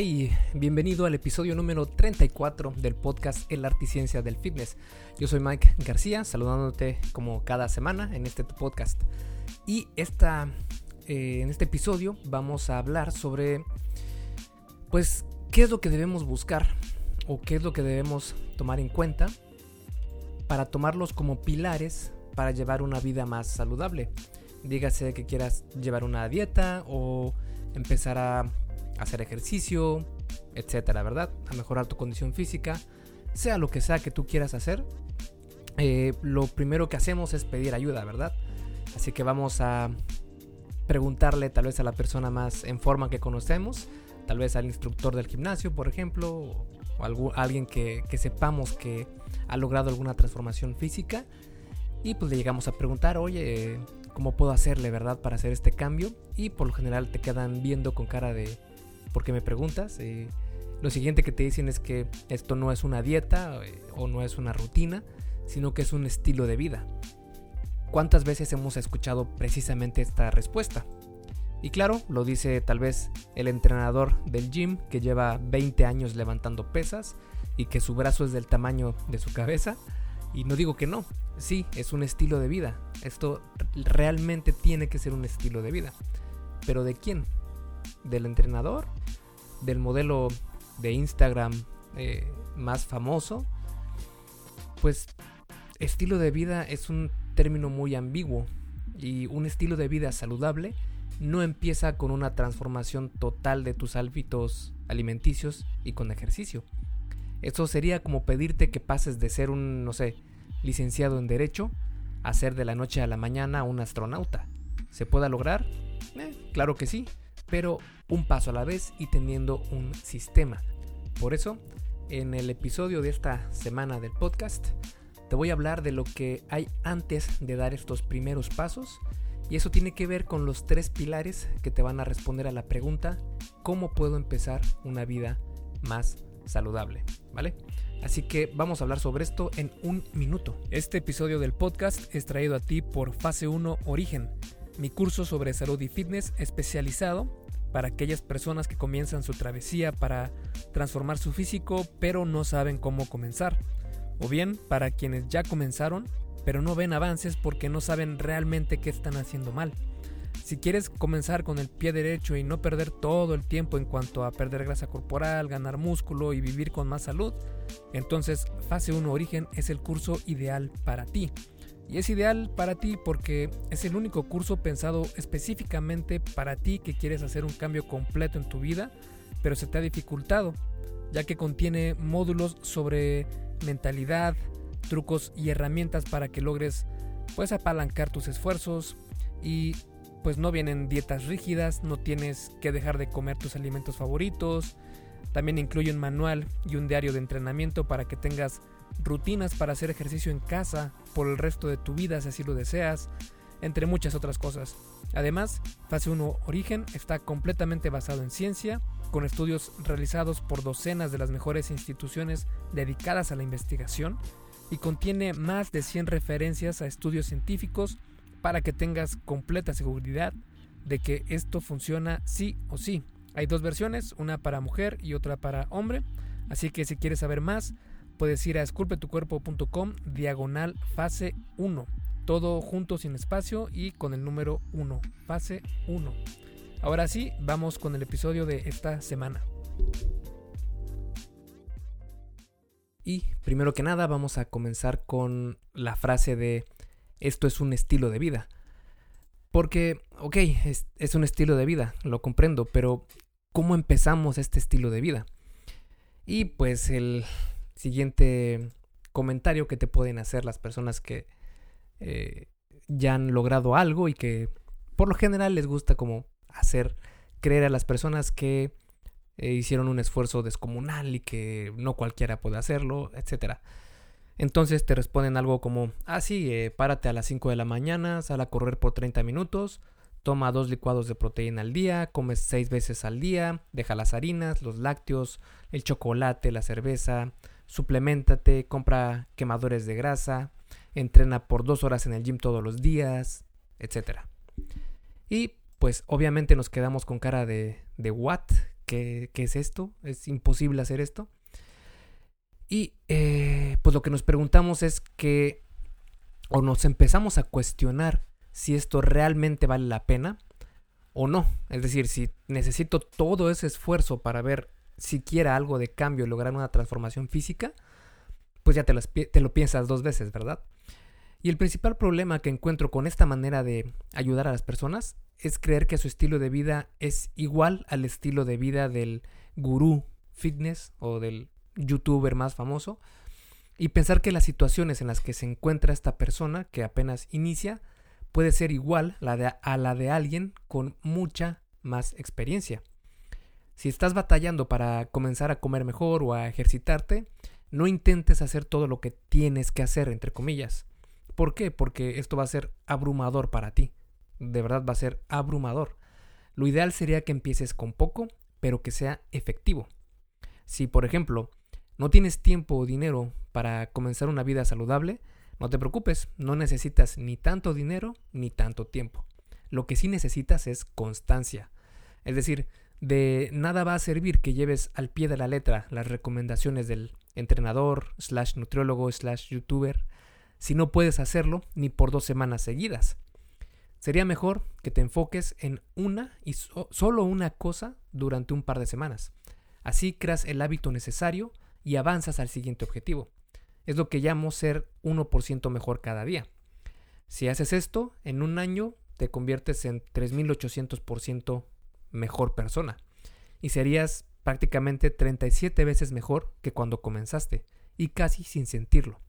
Hey, bienvenido al episodio número 34 del podcast El Arte y Ciencia del Fitness. Yo soy Mike García, saludándote como cada semana en este podcast. Y esta, eh, en este episodio vamos a hablar sobre, pues, qué es lo que debemos buscar o qué es lo que debemos tomar en cuenta para tomarlos como pilares para llevar una vida más saludable. Dígase que quieras llevar una dieta o empezar a hacer ejercicio, etcétera, ¿verdad? A mejorar tu condición física, sea lo que sea que tú quieras hacer. Eh, lo primero que hacemos es pedir ayuda, ¿verdad? Así que vamos a preguntarle tal vez a la persona más en forma que conocemos, tal vez al instructor del gimnasio, por ejemplo, o a alguien que, que sepamos que ha logrado alguna transformación física. Y pues le llegamos a preguntar, oye, ¿cómo puedo hacerle, verdad, para hacer este cambio? Y por lo general te quedan viendo con cara de, porque me preguntas. Eh, lo siguiente que te dicen es que esto no es una dieta eh, o no es una rutina, sino que es un estilo de vida. ¿Cuántas veces hemos escuchado precisamente esta respuesta? Y claro, lo dice tal vez el entrenador del gym que lleva 20 años levantando pesas y que su brazo es del tamaño de su cabeza. Y no digo que no, sí, es un estilo de vida. Esto realmente tiene que ser un estilo de vida. Pero ¿de quién? ¿Del entrenador? del modelo de Instagram eh, más famoso, pues estilo de vida es un término muy ambiguo y un estilo de vida saludable no empieza con una transformación total de tus hábitos alimenticios y con ejercicio. Eso sería como pedirte que pases de ser un, no sé, licenciado en derecho a ser de la noche a la mañana un astronauta. ¿Se pueda lograr? Eh, claro que sí, pero un paso a la vez y teniendo un sistema. Por eso, en el episodio de esta semana del podcast, te voy a hablar de lo que hay antes de dar estos primeros pasos y eso tiene que ver con los tres pilares que te van a responder a la pregunta ¿cómo puedo empezar una vida más saludable? ¿Vale? Así que vamos a hablar sobre esto en un minuto. Este episodio del podcast es traído a ti por Fase 1 Origen, mi curso sobre salud y fitness especializado para aquellas personas que comienzan su travesía para transformar su físico pero no saben cómo comenzar. O bien para quienes ya comenzaron pero no ven avances porque no saben realmente qué están haciendo mal. Si quieres comenzar con el pie derecho y no perder todo el tiempo en cuanto a perder grasa corporal, ganar músculo y vivir con más salud, entonces Fase 1 Origen es el curso ideal para ti. Y es ideal para ti porque es el único curso pensado específicamente para ti que quieres hacer un cambio completo en tu vida, pero se te ha dificultado, ya que contiene módulos sobre mentalidad, trucos y herramientas para que logres pues apalancar tus esfuerzos y pues no vienen dietas rígidas, no tienes que dejar de comer tus alimentos favoritos. También incluye un manual y un diario de entrenamiento para que tengas rutinas para hacer ejercicio en casa por el resto de tu vida si así lo deseas, entre muchas otras cosas. Además, Fase 1 Origen está completamente basado en ciencia, con estudios realizados por docenas de las mejores instituciones dedicadas a la investigación y contiene más de 100 referencias a estudios científicos para que tengas completa seguridad de que esto funciona sí o sí. Hay dos versiones, una para mujer y otra para hombre, así que si quieres saber más, puedes ir a esculpetucuerpo.com diagonal fase 1. Todo junto sin espacio y con el número 1. Fase 1. Ahora sí, vamos con el episodio de esta semana. Y primero que nada vamos a comenzar con la frase de esto es un estilo de vida. Porque, ok, es, es, un estilo de vida, lo comprendo, pero ¿cómo empezamos este estilo de vida? Y pues el, siguiente comentario que te pueden hacer las personas que eh, ya han logrado algo y que por lo general les gusta como hacer creer a las personas que eh, hicieron un esfuerzo descomunal y que no cualquiera puede hacerlo, etcétera. Entonces te responden algo como, ah sí, eh, párate a las 5 de la mañana, sal a correr por 30 minutos, toma dos licuados de proteína al día, comes 6 veces al día, deja las harinas, los lácteos, el chocolate, la cerveza, suplementate, compra quemadores de grasa, entrena por dos horas en el gym todos los días, etc. Y pues obviamente nos quedamos con cara de, de what, ¿qué, es esto? Es imposible hacer esto. Y eh, pues lo que nos preguntamos es que, o nos empezamos a cuestionar si esto realmente vale la pena o no. Es decir, si necesito todo ese esfuerzo para ver siquiera algo de cambio lograr una transformación física, pues ya te lo piensas dos veces, ¿verdad? Y el principal problema que encuentro con esta manera de ayudar a las personas es creer que su estilo de vida es igual al estilo de vida del gurú fitness o del youtuber más famoso y pensar que las situaciones en las que se encuentra esta persona que apenas inicia puede ser igual a la de alguien con mucha más experiencia. Si estás batallando para comenzar a comer mejor o a ejercitarte, no intentes hacer todo lo que tienes que hacer, entre comillas. ¿Por qué? Porque esto va a ser abrumador para ti. De verdad va a ser abrumador. Lo ideal sería que empieces con poco, pero que sea efectivo. Si, por ejemplo, no tienes tiempo o dinero para comenzar una vida saludable, no te preocupes, no necesitas ni tanto dinero ni tanto tiempo. Lo que sí necesitas es constancia. Es decir, de nada va a servir que lleves al pie de la letra las recomendaciones del entrenador, slash nutriólogo, slash youtuber, si no puedes hacerlo ni por dos semanas seguidas. Sería mejor que te enfoques en una y solo una cosa durante un par de semanas. Así creas el hábito necesario y avanzas al siguiente objetivo. Es lo que llamo ser 1% mejor cada día. Si haces esto, en un año te conviertes en 3800% mejor persona y serías prácticamente 37 veces mejor que cuando comenzaste y casi sin sentirlo.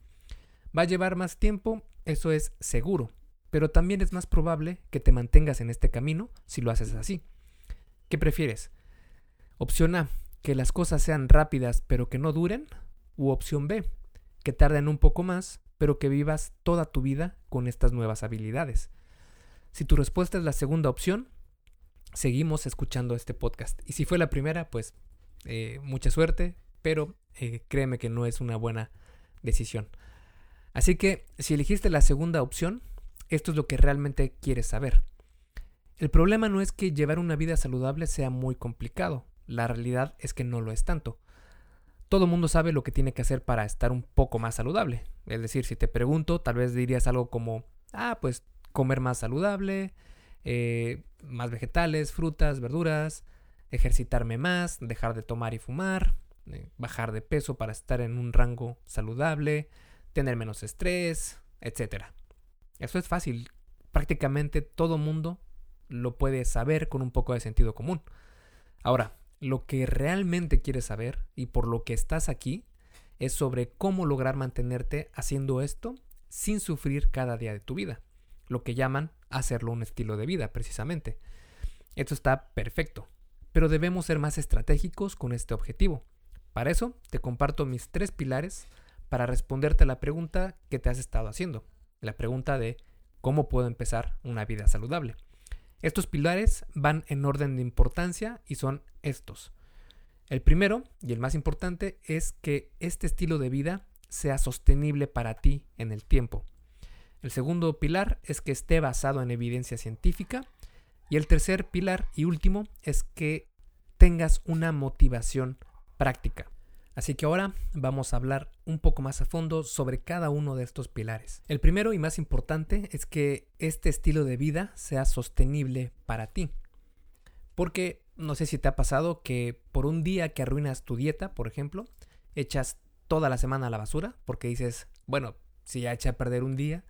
Va a llevar más tiempo, eso es seguro, pero también es más probable que te mantengas en este camino si lo haces así. ¿Qué prefieres? Opción A, que las cosas sean rápidas pero que no duren, u opción B, que tarden un poco más pero que vivas toda tu vida con estas nuevas habilidades. Si tu respuesta es la segunda opción, seguimos escuchando este podcast. Y si fue la primera, pues eh, mucha suerte, pero eh, créeme que no es una buena decisión. Así que si elegiste la segunda opción, esto es lo que realmente quieres saber. El problema no es que llevar una vida saludable sea muy complicado, la realidad es que no lo es tanto. Todo mundo sabe lo que tiene que hacer para estar un poco más saludable. Es decir, si te pregunto, tal vez dirías algo como, ah, pues comer más saludable, eh, más vegetales, frutas, verduras, ejercitarme más, dejar de tomar y fumar, eh, bajar de peso para estar en un rango saludable, tener menos estrés, etc. Eso es fácil. Prácticamente todo mundo lo puede saber con un poco de sentido común. Ahora, lo que realmente quieres saber y por lo que estás aquí es sobre cómo lograr mantenerte haciendo esto sin sufrir cada día de tu vida. Lo que llaman hacerlo un estilo de vida, precisamente. Esto está perfecto, pero debemos ser más estratégicos con este objetivo. Para eso te comparto mis tres pilares para responderte a la pregunta que te has estado haciendo, la pregunta de cómo puedo empezar una vida saludable. Estos pilares van en orden de importancia y son estos. El primero y el más importante es que este estilo de vida sea sostenible para ti en el tiempo. El segundo pilar es que esté basado en evidencia científica. Y el tercer pilar y último es que tengas una motivación práctica. Así que ahora vamos a hablar un poco más a fondo sobre cada uno de estos pilares. El primero y más importante es que este estilo de vida sea sostenible para ti. Porque no sé si te ha pasado que por un día que arruinas tu dieta, por ejemplo, echas toda la semana a la basura porque dices, bueno, si ya eché a perder un día,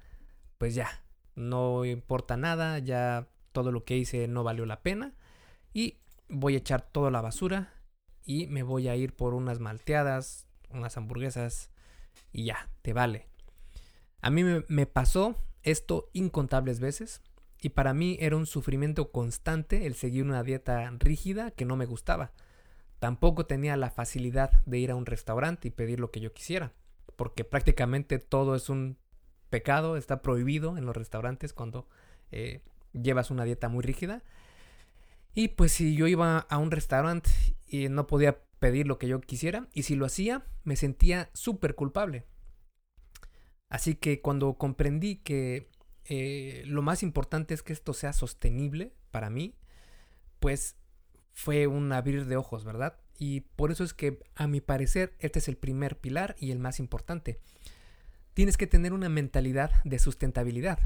pues ya, no importa nada, ya todo lo que hice no valió la pena y voy a echar toda la basura y me voy a ir por unas malteadas, unas hamburguesas y ya, te vale. A mí me, pasó esto incontables veces y para mí era un sufrimiento constante el seguir una dieta rígida que no me gustaba. Tampoco tenía la facilidad de ir a un restaurante y pedir lo que yo quisiera, porque prácticamente todo es un pecado, está prohibido en los restaurantes cuando eh, llevas una dieta muy rígida. Y pues si yo iba a un restaurante y no podía pedir lo que yo quisiera, y si lo hacía, me sentía súper culpable. Así que cuando comprendí que eh, lo más importante es que esto sea sostenible para mí, pues fue un abrir de ojos, ¿verdad? Y por eso es que, a mi parecer, este es el primer pilar y el más importante. Tienes que tener una mentalidad de sustentabilidad,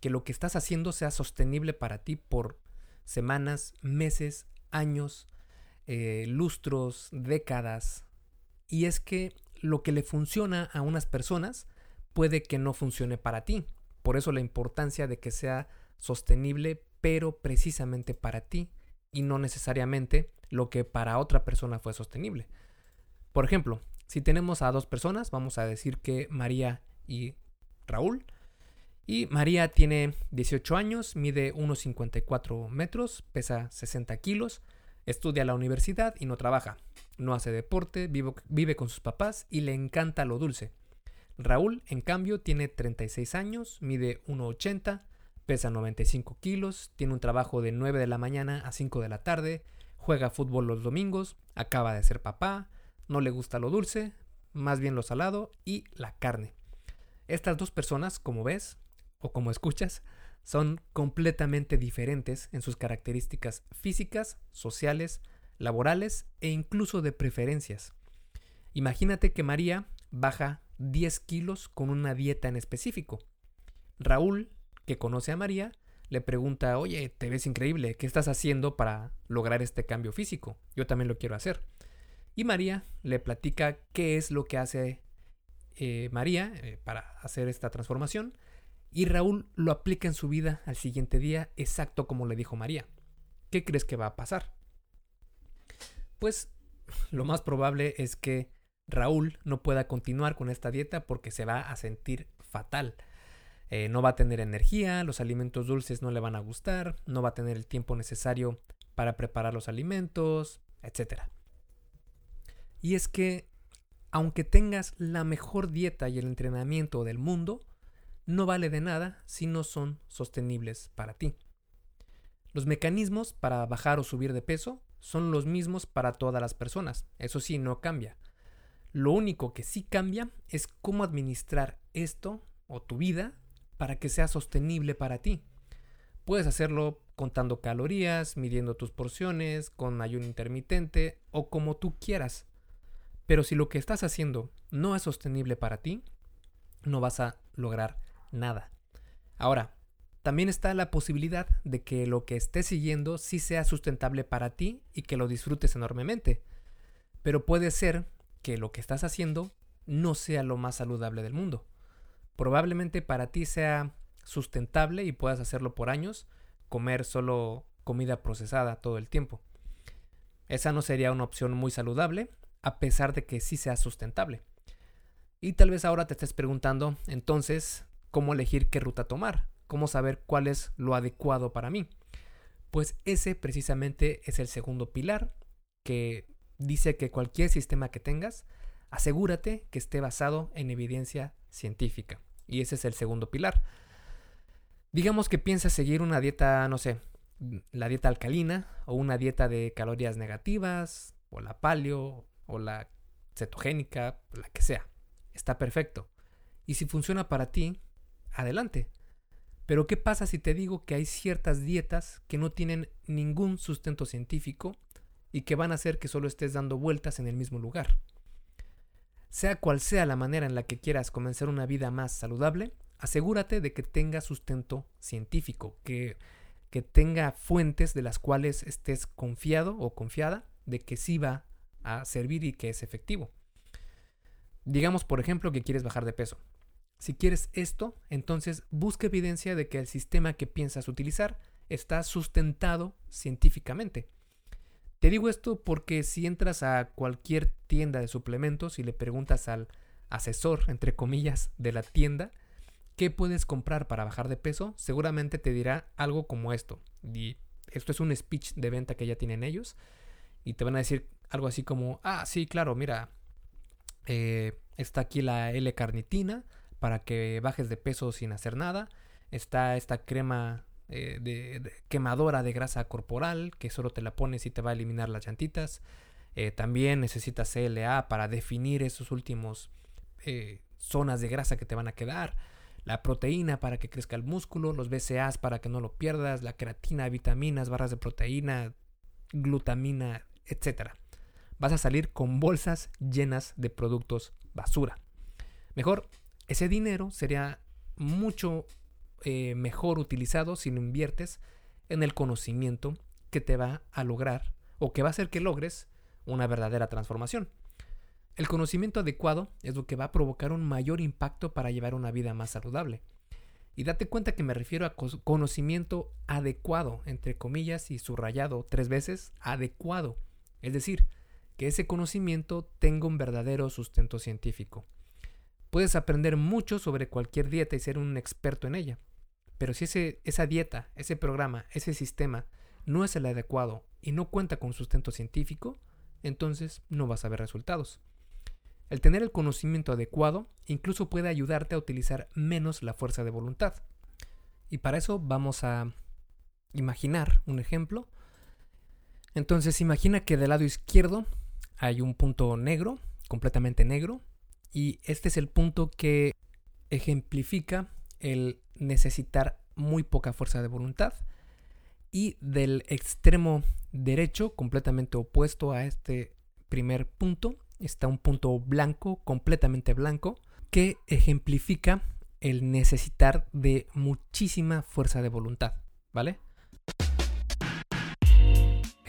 que lo que estás haciendo sea sostenible para ti por semanas, meses, años, eh, lustros, décadas. Y es que lo que le funciona a unas personas puede que no funcione para ti. Por eso la importancia de que sea sostenible, pero precisamente para ti y no necesariamente lo que para otra persona fue sostenible. Por ejemplo, si tenemos a dos personas, vamos a decir que María y Raúl. Y María tiene 18 años, mide 1,54 metros, pesa 60 kilos, estudia a la universidad y no trabaja. No hace deporte, vive, vive con sus papás y le encanta lo dulce. Raúl, en cambio, tiene 36 años, mide 1,80, pesa 95 kilos, tiene un trabajo de 9 de la mañana a 5 de la tarde, juega fútbol los domingos, acaba de ser papá, no le gusta lo dulce, más bien lo salado y la carne. Estas dos personas, como ves o como escuchas, son completamente diferentes en sus características físicas, sociales, laborales e incluso de preferencias. Imagínate que María baja 10 kilos con una dieta en específico. Raúl, que conoce a María, le pregunta, oye, te ves increíble, ¿qué estás haciendo para lograr este cambio físico? Yo también lo quiero hacer. Y María le platica qué es lo que hace eh, María eh, para hacer esta transformación. Y Raúl lo aplica en su vida al siguiente día exacto como le dijo María. ¿Qué crees que va a pasar? Pues lo más probable es que Raúl no pueda continuar con esta dieta porque se va a sentir fatal. Eh, no va a tener energía, los alimentos dulces no le van a gustar, no va a tener el tiempo necesario para preparar los alimentos, etc. Y es que, aunque tengas la mejor dieta y el entrenamiento del mundo, no vale de nada si no son sostenibles para ti. Los mecanismos para bajar o subir de peso son los mismos para todas las personas, eso sí, no cambia. Lo único que sí cambia es cómo administrar esto o tu vida para que sea sostenible para ti. Puedes hacerlo contando calorías, midiendo tus porciones, con ayuno intermitente o como tú quieras. Pero si lo que estás haciendo no es sostenible para ti, no vas a lograr nada. Ahora, también está la posibilidad de que lo que estés siguiendo sí sea sustentable para ti y que lo disfrutes enormemente. Pero puede ser que lo que estás haciendo no sea lo más saludable del mundo. Probablemente para ti sea sustentable y puedas hacerlo por años, comer solo comida procesada todo el tiempo. Esa no sería una opción muy saludable, a pesar de que sí sea sustentable. Y tal vez ahora te estés preguntando, entonces, ¿cómo elegir qué ruta tomar? ¿Cómo saber cuál es lo adecuado para mí? Pues ese precisamente es el segundo pilar que dice que cualquier sistema que tengas, asegúrate que esté basado en evidencia científica. Y ese es el segundo pilar. Digamos que piensas seguir una dieta, no sé, la dieta alcalina o una dieta de calorías negativas o la paleo o la cetogénica, la que sea. Está perfecto. Y si funciona para ti, adelante. Pero ¿qué pasa si te digo que hay ciertas dietas que no tienen ningún sustento científico y que van a hacer que solo estés dando vueltas en el mismo lugar. Sea cual sea la manera en la que quieras comenzar una vida más saludable, asegúrate de que tenga sustento científico, que, que tenga fuentes de las cuales estés confiado o confiada de que sí va a servir y que es efectivo. Digamos, por ejemplo, que quieres bajar de peso. Si quieres esto, entonces busca evidencia de que el sistema que piensas utilizar está sustentado científicamente. Te digo esto porque si entras a cualquier tienda de suplementos y le preguntas al asesor, entre comillas, de la tienda, qué puedes comprar para bajar de peso, seguramente te dirá algo como esto. Y esto es un speech de venta que ya tienen ellos. Y te van a decir algo así como, ah, sí, claro, mira, eh, está aquí la L-carnitina para que bajes de peso sin hacer nada. Está esta crema eh, de, quemadora de grasa corporal que solo te la pones y te va a eliminar las llantitas. Eh, también necesitas CLA para definir esos últimos zonas de grasa que te van a quedar. La proteína para que crezca el músculo, los BCAAs para que no lo pierdas, la creatina, vitaminas, barras de proteína, glutamina, etc. Vas a salir con bolsas llenas de productos basura. Mejor, ese dinero sería mucho eh, mejor utilizado si lo inviertes en el conocimiento que te va a lograr o que va a hacer que logres una verdadera transformación. El conocimiento adecuado es lo que va a provocar un mayor impacto para llevar una vida más saludable. Y date cuenta que me refiero a conocimiento adecuado, entre comillas y subrayado tres veces, adecuado. Es decir, que ese conocimiento tenga un verdadero sustento científico. Puedes aprender mucho sobre cualquier dieta y ser un experto en ella. Pero si ese, esa dieta, ese programa, ese sistema no es el adecuado y no cuenta con sustento científico, entonces no vas a ver resultados. El tener el conocimiento adecuado incluso puede ayudarte a utilizar menos la fuerza de voluntad. Y para eso vamos a imaginar un ejemplo. Entonces imagina que del lado izquierdo hay un punto negro, completamente negro, y este es el punto que ejemplifica el necesitar muy poca fuerza de voluntad. Y del extremo derecho, completamente opuesto a este primer punto, está un punto blanco, completamente blanco, que ejemplifica el necesitar de muchísima fuerza de voluntad, ¿vale?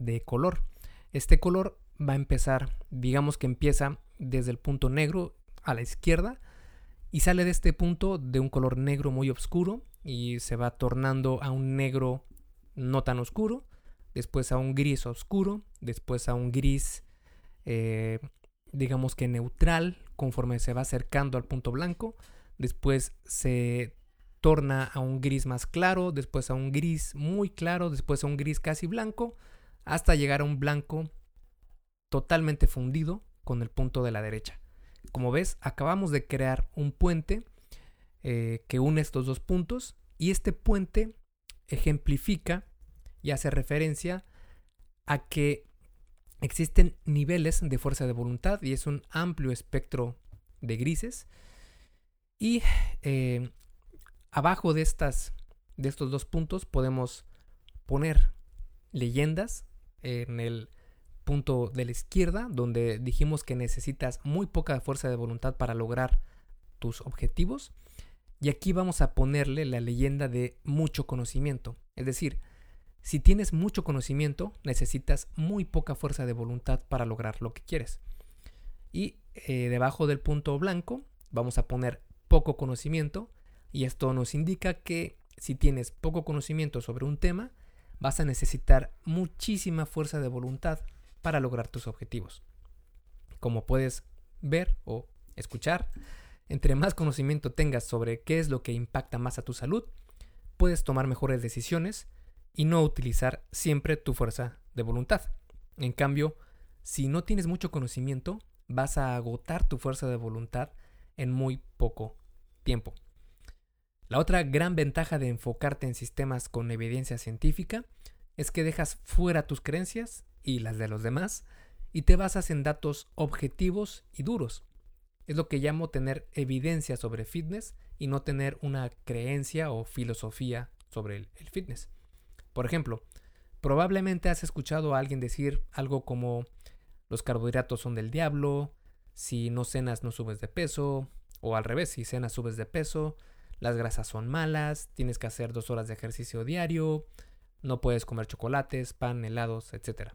de color. Este color va a empezar, digamos que empieza desde el punto negro a la izquierda y sale de este punto de un color negro muy oscuro y se va tornando a un negro no tan oscuro, después a un gris oscuro, después a un gris eh, digamos que neutral conforme se va acercando al punto blanco, después se torna a un gris más claro, después a un gris muy claro, después a un gris casi blanco, hasta llegar a un blanco totalmente fundido con el punto de la derecha. Como ves, acabamos de crear un puente eh, que une estos dos puntos y este puente ejemplifica y hace referencia a que existen niveles de fuerza de voluntad y es un amplio espectro de grises. Y eh, abajo de, estas, de estos dos puntos podemos poner leyendas en el punto de la izquierda, donde dijimos que necesitas muy poca fuerza de voluntad para lograr tus objetivos. Y aquí vamos a ponerle la leyenda de mucho conocimiento. Es decir, si tienes mucho conocimiento, necesitas muy poca fuerza de voluntad para lograr lo que quieres. Y eh, debajo del punto blanco vamos a poner poco conocimiento. Y esto nos indica que si tienes poco conocimiento sobre un tema, vas a necesitar muchísima fuerza de voluntad para lograr tus objetivos. Como puedes ver o escuchar, entre más conocimiento tengas sobre qué es lo que impacta más a tu salud, puedes tomar mejores decisiones y no utilizar siempre tu fuerza de voluntad. En cambio, si no tienes mucho conocimiento, vas a agotar tu fuerza de voluntad en muy poco tiempo. La otra gran ventaja de enfocarte en sistemas con evidencia científica es que dejas fuera tus creencias y las de los demás y te basas en datos objetivos y duros. Es lo que llamo tener evidencia sobre fitness y no tener una creencia o filosofía sobre el, fitness. Por ejemplo, probablemente has escuchado a alguien decir algo como los carbohidratos son del diablo, si no cenas no subes de peso, o al revés, si cenas subes de peso, las grasas son malas, tienes que hacer dos horas de ejercicio diario, no puedes comer chocolates, pan, helados, etc.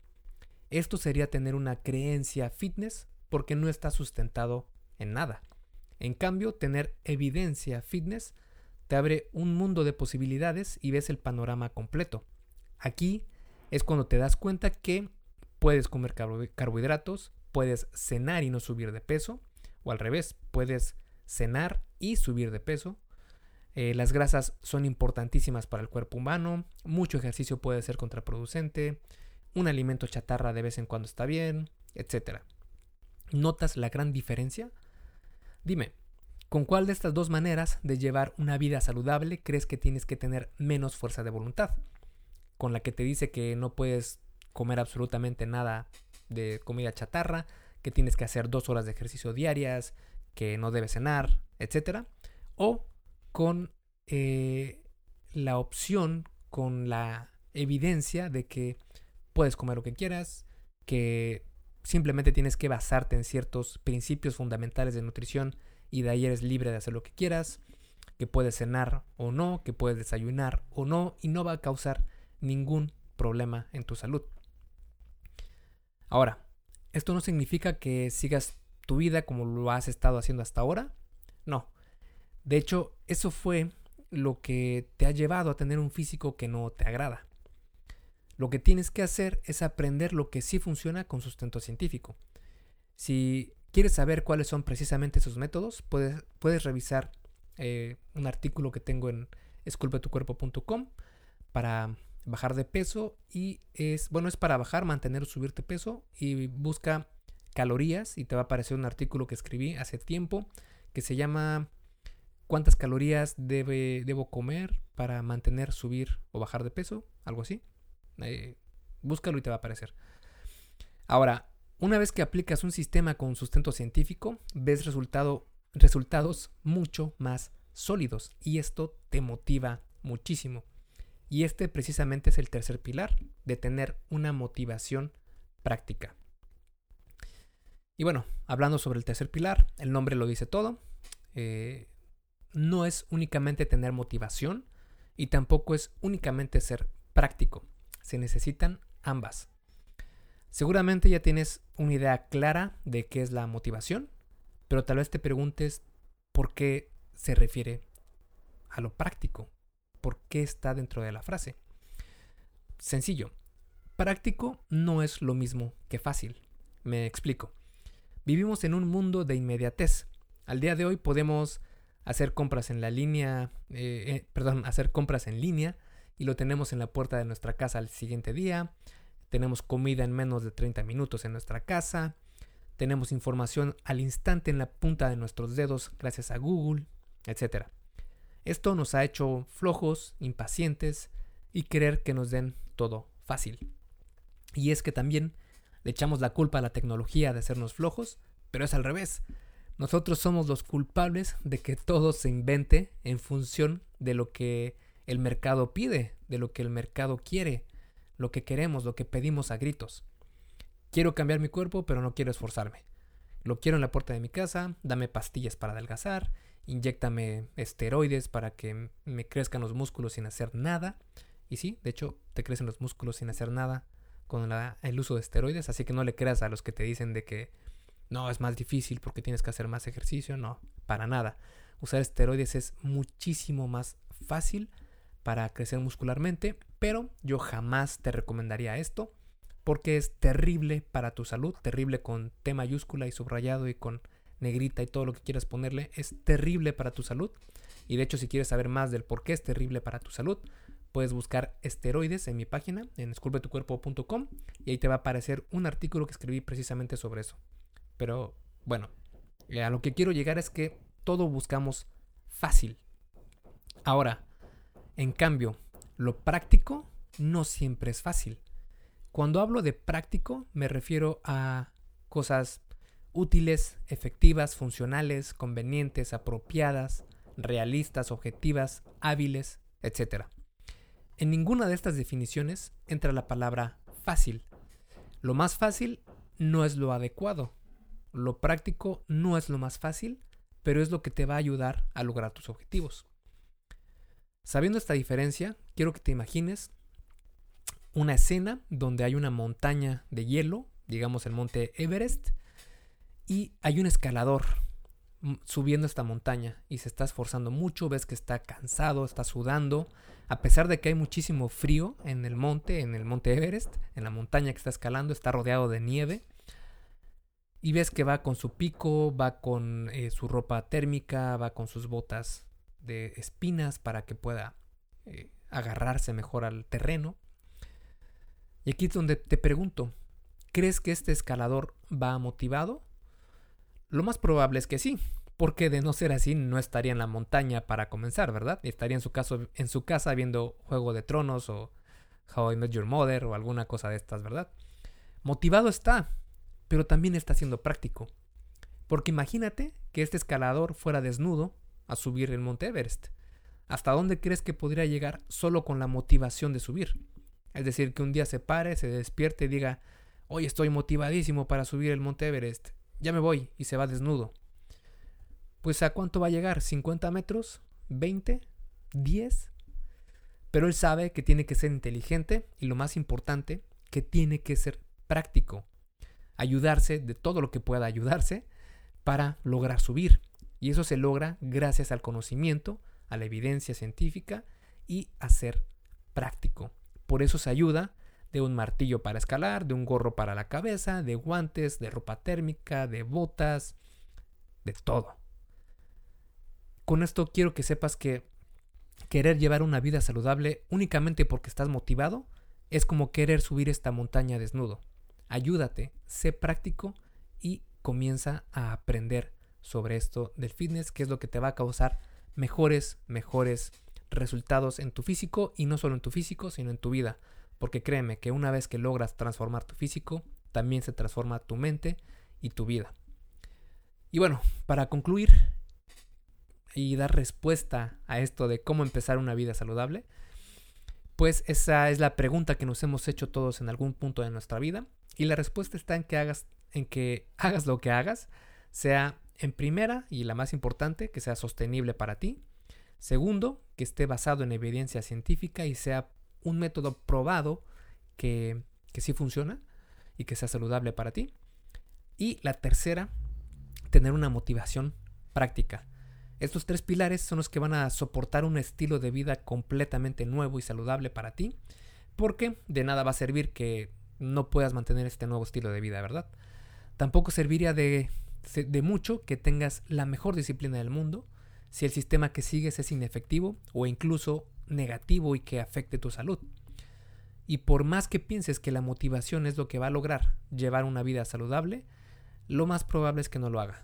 Esto sería tener una creencia fitness porque no está sustentado en nada. En cambio, tener evidencia fitness te abre un mundo de posibilidades y ves el panorama completo. Aquí es cuando te das cuenta que puedes comer carbohidratos, puedes cenar y no subir de peso, o al revés, puedes cenar y subir de peso. Eh, las grasas son importantísimas para el cuerpo humano, mucho ejercicio puede ser contraproducente, un alimento chatarra de vez en cuando está bien, etc. ¿Notas la gran diferencia? Dime, ¿con cuál de estas dos maneras de llevar una vida saludable crees que tienes que tener menos fuerza de voluntad? ¿Con la que te dice que no puedes comer absolutamente nada de comida chatarra, que tienes que hacer dos horas de ejercicio diarias, que no debes cenar, etcétera, o con eh, la opción, con la evidencia de que puedes comer lo que quieras, que simplemente tienes que basarte en ciertos principios fundamentales de nutrición y de ahí eres libre de hacer lo que quieras, que puedes cenar o no, que puedes desayunar o no y no va a causar ningún problema en tu salud. Ahora, esto no significa que sigas tu vida como lo has estado haciendo hasta ahora. No. De hecho, eso fue lo que te ha llevado a tener un físico que no te agrada. Lo que tienes que hacer es aprender lo que sí funciona con sustento científico. Si quieres saber cuáles son precisamente esos métodos, puedes, revisar eh, un artículo que tengo en esculpetucuerpo.com para bajar de peso y es, bueno, es para bajar, mantener o subirte peso y busca calorías y te va a aparecer un artículo que escribí hace tiempo que se llama ¿Cuántas calorías debe, debo comer para mantener, subir o bajar de peso? Algo así. Eh, búscalo y te va a aparecer. Ahora, una vez que aplicas un sistema con sustento científico, ves resultado, resultados mucho más sólidos y esto te motiva muchísimo. Y este precisamente es el tercer pilar, de tener una motivación práctica. Y bueno, hablando sobre el tercer pilar, el nombre lo dice todo. Eh, no es únicamente tener motivación y tampoco es únicamente ser práctico. Se necesitan ambas. Seguramente ya tienes una idea clara de qué es la motivación, pero tal vez te preguntes por qué se refiere a lo práctico por qué está dentro de la frase. Sencillo. Práctico no es lo mismo que fácil. Me explico. Vivimos en un mundo de inmediatez. Al día de hoy podemos hacer compras en la línea, eh, eh, perdón, hacer compras en línea y lo tenemos en la puerta de nuestra casa al siguiente día. Tenemos comida en menos de 30 minutos en nuestra casa. Tenemos información al instante en la punta de nuestros dedos gracias a Google, etc. Esto nos ha hecho flojos, impacientes y querer que nos den todo fácil. Y es que también le echamos la culpa a la tecnología de hacernos flojos, pero es al revés. Nosotros somos los culpables de que todo se invente en función de lo que el mercado pide, de lo que el mercado quiere, lo que queremos, lo que pedimos a gritos. Quiero cambiar mi cuerpo, pero no quiero esforzarme. Lo quiero en la puerta de mi casa, dame pastillas para adelgazar, inyectame esteroides para que me crezcan los músculos sin hacer nada. Y sí, de hecho, te crecen los músculos sin hacer nada con el uso de esteroides, así que no le creas a los que te dicen de que no, es más difícil porque tienes que hacer más ejercicio, no, para nada. Usar esteroides es muchísimo más fácil para crecer muscularmente, pero yo jamás te recomendaría esto porque es terrible para tu salud, terrible con T mayúscula y subrayado y con negrita y todo lo que quieras ponerle, es terrible para tu salud. Y de hecho, si quieres saber más del por qué es terrible para tu salud, puedes buscar esteroides en mi página, en esculpetucuerpo.com, y ahí te va a aparecer un artículo que escribí precisamente sobre eso. Pero bueno, eh, a lo que quiero llegar es que todo buscamos fácil. Ahora, en cambio, lo práctico no siempre es fácil. Cuando hablo de práctico, me refiero a cosas útiles, efectivas, funcionales, convenientes, apropiadas, realistas, objetivas, hábiles, etc. En ninguna de estas definiciones entra la palabra fácil. Lo más fácil no es lo adecuado. Lo práctico no es lo más fácil, pero es lo que te va a ayudar a lograr tus objetivos. Sabiendo esta diferencia, quiero que te imagines una escena donde hay una montaña de hielo, digamos el monte Everest, y hay un escalador subiendo esta montaña y se está esforzando mucho, ves que está cansado, está sudando, a pesar de que hay muchísimo frío en el monte, en el monte Everest, en la montaña que está escalando, está rodeado de nieve. Y ves que va con su pico, va con eh, su ropa térmica, va con sus botas de espinas para que pueda eh, agarrarse mejor al terreno. Y aquí es donde te pregunto, ¿crees que este escalador va motivado? Lo más probable es que sí, porque de no ser así no estaría en la montaña para comenzar, ¿verdad? Estaría en su, caso, en su casa viendo Juego de Tronos o How I Met Your Mother o alguna cosa de estas, ¿verdad? Motivado está, pero también está siendo práctico. Porque imagínate que este escalador fuera desnudo a subir el Monte Everest. ¿Hasta dónde crees que podría llegar solo con la motivación de subir? Es decir, que un día se pare, se despierte y diga, hoy estoy motivadísimo para subir el Monte Everest ya me voy y se va desnudo. Pues a cuánto va a llegar? ¿50 metros? ¿20? ¿10? Pero él sabe que tiene que ser inteligente y lo más importante, que tiene que ser práctico. Ayudarse de todo lo que pueda ayudarse para lograr subir. Y eso se logra gracias al conocimiento, a la evidencia científica y a ser práctico. Por eso se ayuda de un martillo para escalar, de un gorro para la cabeza, de guantes, de ropa térmica, de botas, de todo. Con esto quiero que sepas que querer llevar una vida saludable únicamente porque estás motivado es como querer subir esta montaña desnudo. Ayúdate, sé práctico y comienza a aprender sobre esto del fitness, que es lo que te va a causar mejores, mejores resultados en tu físico y no solo en tu físico, sino en tu vida. Porque créeme que una vez que logras transformar tu físico, también se transforma tu mente y tu vida. Y bueno, para concluir y dar respuesta a esto de cómo empezar una vida saludable, pues esa es la pregunta que nos hemos hecho todos en algún punto de nuestra vida y la respuesta está en que hagas en que hagas lo que hagas, sea en primera y la más importante, que sea sostenible para ti. Segundo, que esté basado en evidencia científica y sea un método probado que, que sí funciona y que sea saludable para ti. Y la tercera, tener una motivación práctica. Estos tres pilares son los que van a soportar un estilo de vida completamente nuevo y saludable para ti, porque de nada va a servir que no puedas mantener este nuevo estilo de vida, ¿verdad? Tampoco serviría de, mucho que tengas la mejor disciplina del mundo si el sistema que sigues es inefectivo o incluso negativo y que afecte tu salud. Y por más que pienses que la motivación es lo que va a lograr llevar una vida saludable, lo más probable es que no lo haga.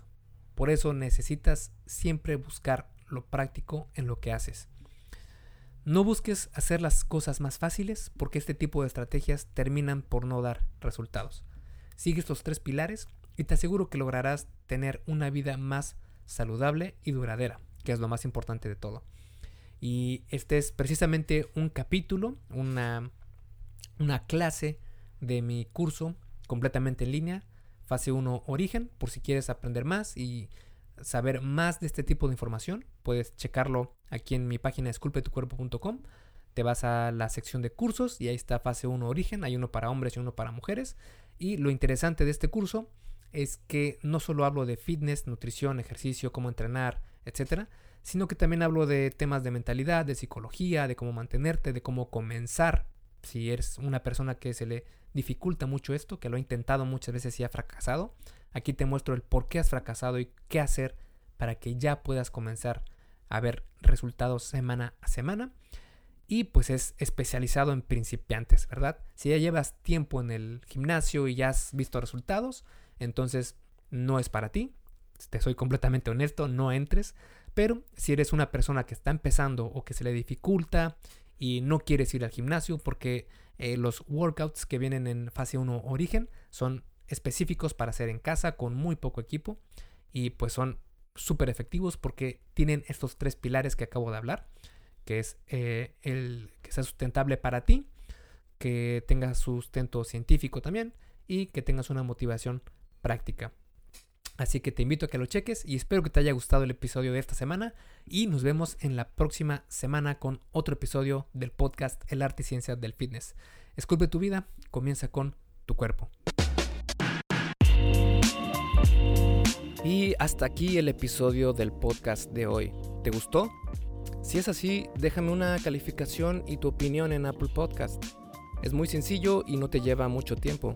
Por eso necesitas siempre buscar lo práctico en lo que haces. No busques hacer las cosas más fáciles porque este tipo de estrategias terminan por no dar resultados. Sigue estos tres pilares y te aseguro que lograrás tener una vida más saludable y duradera, que es lo más importante de todo. Y este es precisamente un capítulo, una, una clase de mi curso completamente en línea, fase 1 origen, por si quieres aprender más y saber más de este tipo de información, puedes checarlo aquí en mi página esculpetucuerpo.com. Te vas a la sección de cursos y ahí está fase 1 origen, hay uno para hombres y uno para mujeres. Y lo interesante de este curso es que no solo hablo de fitness, nutrición, ejercicio, cómo entrenar, etcétera, sino que también hablo de temas de mentalidad, de psicología, de cómo mantenerte, de cómo comenzar. Si eres una persona que se le dificulta mucho esto, que lo ha intentado muchas veces y ha fracasado, aquí te muestro el por qué has fracasado y qué hacer para que ya puedas comenzar a ver resultados semana a semana. Y pues es especializado en principiantes, ¿verdad? Si ya llevas tiempo en el gimnasio y ya has visto resultados, entonces no es para ti. Te soy completamente honesto, no entres. Pero si eres una persona que está empezando o que se le dificulta y no quieres ir al gimnasio porque eh, los workouts que vienen en fase 1 origen son específicos para hacer en casa con muy poco equipo y pues son súper efectivos porque tienen estos tres pilares que acabo de hablar, que es eh, el que sea sustentable para ti, que tenga sustento científico también y que tengas una motivación práctica. Así que te invito a que lo cheques y espero que te haya gustado el episodio de esta semana y nos vemos en la próxima semana con otro episodio del podcast El arte y ciencia del fitness. Esculpe tu vida, comienza con tu cuerpo. Y hasta aquí el episodio del podcast de hoy. ¿Te gustó? Si es así, déjame una calificación y tu opinión en Apple Podcast. Es muy sencillo y no te lleva mucho tiempo.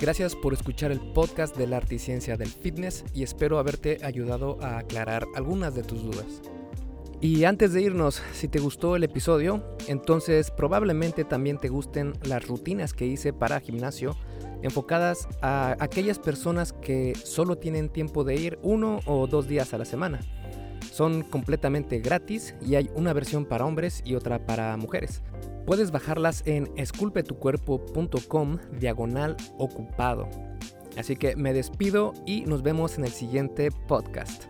Gracias por escuchar el podcast de la arte y ciencia del fitness y espero haberte ayudado a aclarar algunas de tus dudas. Y antes de irnos, si te gustó el episodio, entonces probablemente también te gusten las rutinas que hice para gimnasio enfocadas a aquellas personas que solo tienen tiempo de ir uno o dos días a la semana. Son completamente gratis y hay una versión para hombres y otra para mujeres. Puedes bajarlas en esculpetucuerpo.com diagonal ocupado. Así que me despido y nos vemos en el siguiente podcast.